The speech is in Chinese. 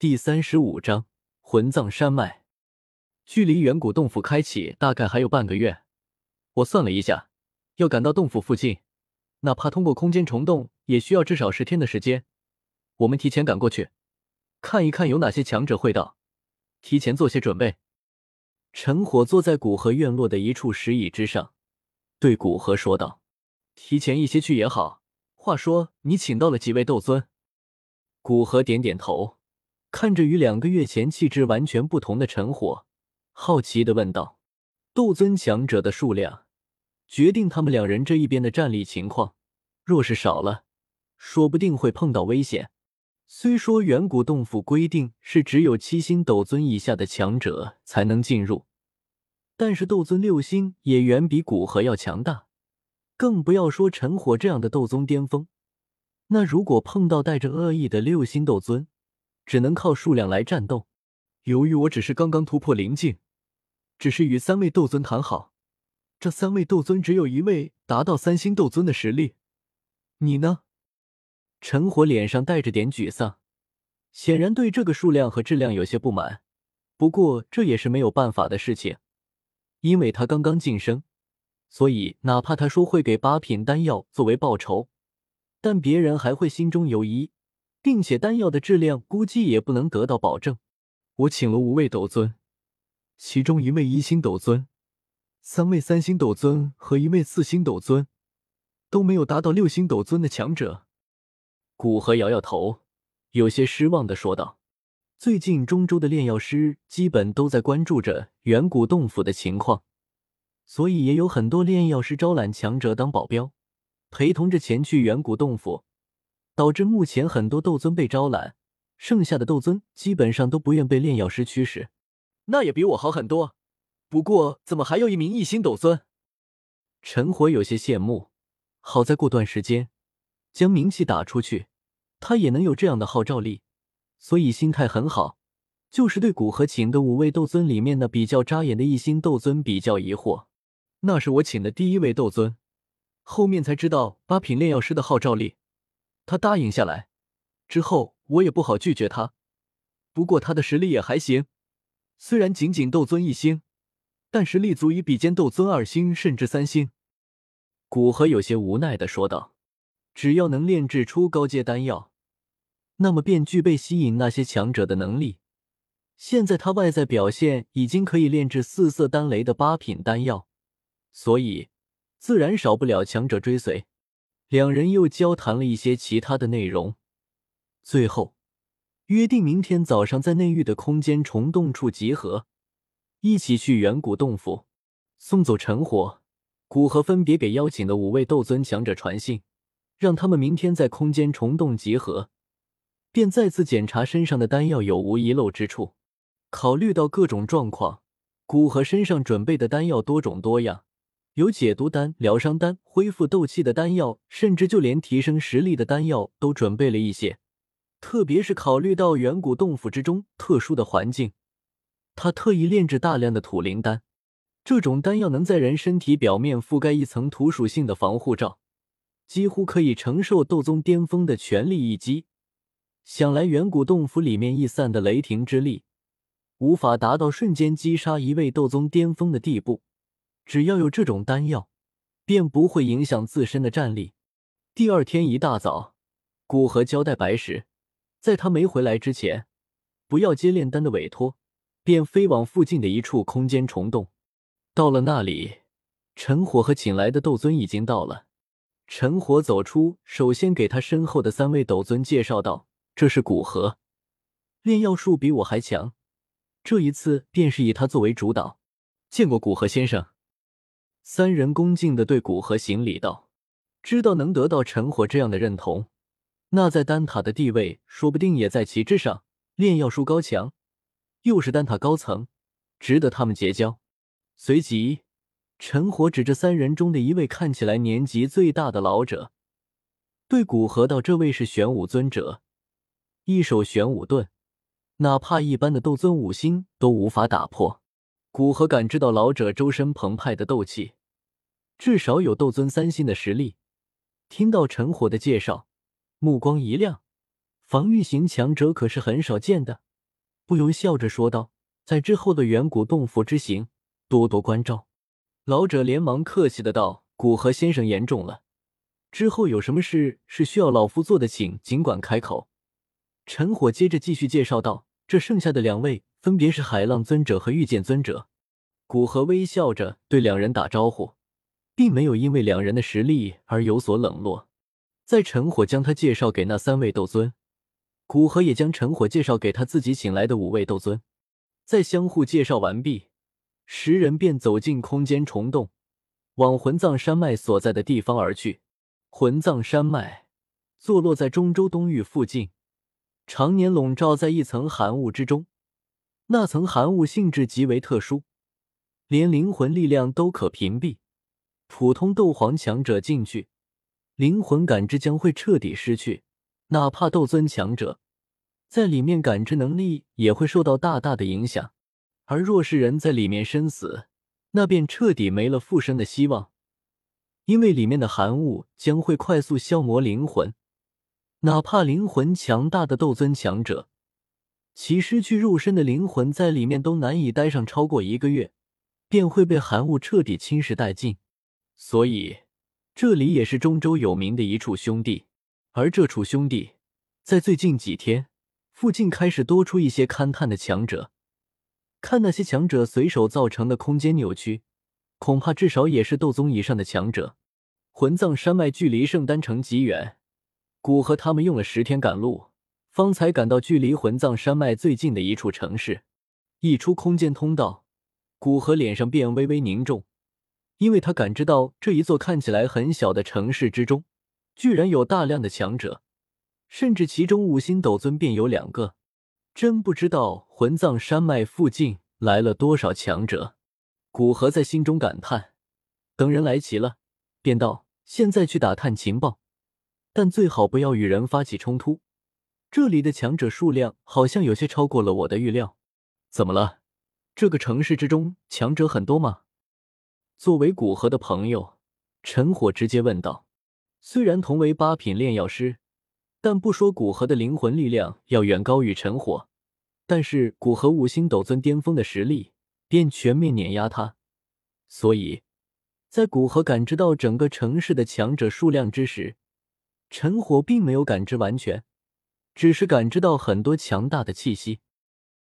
第三十五章魂葬山脉。距离远古洞府开启大概还有半个月。我算了一下，要赶到洞府附近，哪怕通过空间虫洞，也需要至少十天的时间。我们提前赶过去，看一看有哪些强者会到，提前做些准备。陈火坐在古河院落的一处石椅之上，对古河说道：“提前一些去也好。话说，你请到了几位斗尊？”古河点点头。看着与两个月前气质完全不同的陈火，好奇的问道：“斗尊强者的数量，决定他们两人这一边的战力情况。若是少了，说不定会碰到危险。虽说远古洞府规定是只有七星斗尊以下的强者才能进入，但是斗尊六星也远比古河要强大。更不要说陈火这样的斗宗巅峰。那如果碰到带着恶意的六星斗尊，只能靠数量来战斗。由于我只是刚刚突破灵境，只是与三位斗尊谈好，这三位斗尊只有一位达到三星斗尊的实力。你呢？陈火脸上带着点沮丧，显然对这个数量和质量有些不满。不过这也是没有办法的事情，因为他刚刚晋升，所以哪怕他说会给八品丹药作为报酬，但别人还会心中有疑。并且丹药的质量估计也不能得到保证。我请了五位斗尊，其中一位一星斗尊，三位三星斗尊和一位四星斗尊都没有达到六星斗尊的强者。古河摇摇头，有些失望的说道：“最近中州的炼药师基本都在关注着远古洞府的情况，所以也有很多炼药师招揽强者当保镖，陪同着前去远古洞府。”导致目前很多斗尊被招揽，剩下的斗尊基本上都不愿被炼药师驱使。那也比我好很多。不过怎么还有一名一星斗尊？陈火有些羡慕。好在过段时间将名气打出去，他也能有这样的号召力，所以心态很好。就是对古河请的五位斗尊里面那比较扎眼的一星斗尊比较疑惑。那是我请的第一位斗尊，后面才知道八品炼药师的号召力。他答应下来之后，我也不好拒绝他。不过他的实力也还行，虽然仅仅斗尊一星，但实力足以比肩斗尊二星甚至三星。古河有些无奈的说道：“只要能炼制出高阶丹药，那么便具备吸引那些强者的能力。现在他外在表现已经可以炼制四色丹雷的八品丹药，所以自然少不了强者追随。”两人又交谈了一些其他的内容，最后约定明天早上在内域的空间虫洞处集合，一起去远古洞府送走陈火。古河分别给邀请的五位斗尊强者传信，让他们明天在空间虫洞集合，便再次检查身上的丹药有无遗漏之处。考虑到各种状况，古河身上准备的丹药多种多样。有解毒丹、疗伤丹、恢复斗气的丹药，甚至就连提升实力的丹药都准备了一些。特别是考虑到远古洞府之中特殊的环境，他特意炼制大量的土灵丹。这种丹药能在人身体表面覆盖一层土属性的防护罩，几乎可以承受斗宗巅峰的全力一击。想来远古洞府里面溢散的雷霆之力，无法达到瞬间击杀一位斗宗巅峰的地步。只要有这种丹药，便不会影响自身的战力。第二天一大早，古河交代白石，在他没回来之前，不要接炼丹的委托，便飞往附近的一处空间虫洞。到了那里，陈火和请来的斗尊已经到了。陈火走出，首先给他身后的三位斗尊介绍道：“这是古河，炼药术比我还强，这一次便是以他作为主导。见过古河先生。”三人恭敬的对古河行礼道：“知道能得到陈火这样的认同，那在丹塔的地位说不定也在其之上。炼药术高强，又是丹塔高层，值得他们结交。”随即，陈火指着三人中的一位看起来年纪最大的老者，对古河道：“这位是玄武尊者，一手玄武盾，哪怕一般的斗尊五星都无法打破。”古河感知到老者周身澎湃的斗气。至少有斗尊三星的实力。听到陈火的介绍，目光一亮。防御型强者可是很少见的，不由笑着说道：“在之后的远古洞府之行，多多关照。”老者连忙客气的道：“古河先生言重了，之后有什么事是需要老夫做的，请尽管开口。”陈火接着继续介绍道：“这剩下的两位分别是海浪尊者和御剑尊者。”古河微笑着对两人打招呼，并没有因为两人的实力而有所冷落。在陈火将他介绍给那三位斗尊，古河也将陈火介绍给他自己请来的五位斗尊。在相互介绍完毕，十人便走进空间虫洞，往魂葬山脉所在的地方而去。魂葬山脉坐落在中州东域附近。常年笼罩在一层寒雾之中，那层寒雾性质极为特殊，连灵魂力量都可屏蔽。普通斗皇强者进去，灵魂感知将会彻底失去；哪怕斗尊强者在里面，感知能力也会受到大大的影响。而若是人在里面身死，那便彻底没了复生的希望，因为里面的寒雾将会快速消磨灵魂。哪怕灵魂强大的斗尊强者，其失去肉身的灵魂在里面都难以待上超过一个月，便会被寒雾彻底侵蚀殆尽。所以，这里也是中州有名的一处兄弟。而这处兄弟，在最近几天，附近开始多出一些勘探的强者。看那些强者随手造成的空间扭曲，恐怕至少也是斗宗以上的强者。魂葬山脉距离圣丹城极远。古河他们用了十天赶路，方才赶到距离魂葬山脉最近的一处城市。一出空间通道，古河脸上便微微凝重，因为他感知到这一座看起来很小的城市之中，居然有大量的强者，甚至其中五星斗尊便有两个。真不知道魂葬山脉附近来了多少强者。古河在心中感叹。等人来齐了，便道：“现在去打探情报。”但最好不要与人发起冲突。这里的强者数量好像有些超过了我的预料。怎么了？这个城市之中强者很多吗？作为古河的朋友，陈火直接问道。虽然同为八品炼药师，但不说古河的灵魂力量要远高于陈火，但是古河五星斗尊巅峰的实力便全面碾压他。所以，在古河感知到整个城市的强者数量之时，陈火并没有感知完全，只是感知到很多强大的气息。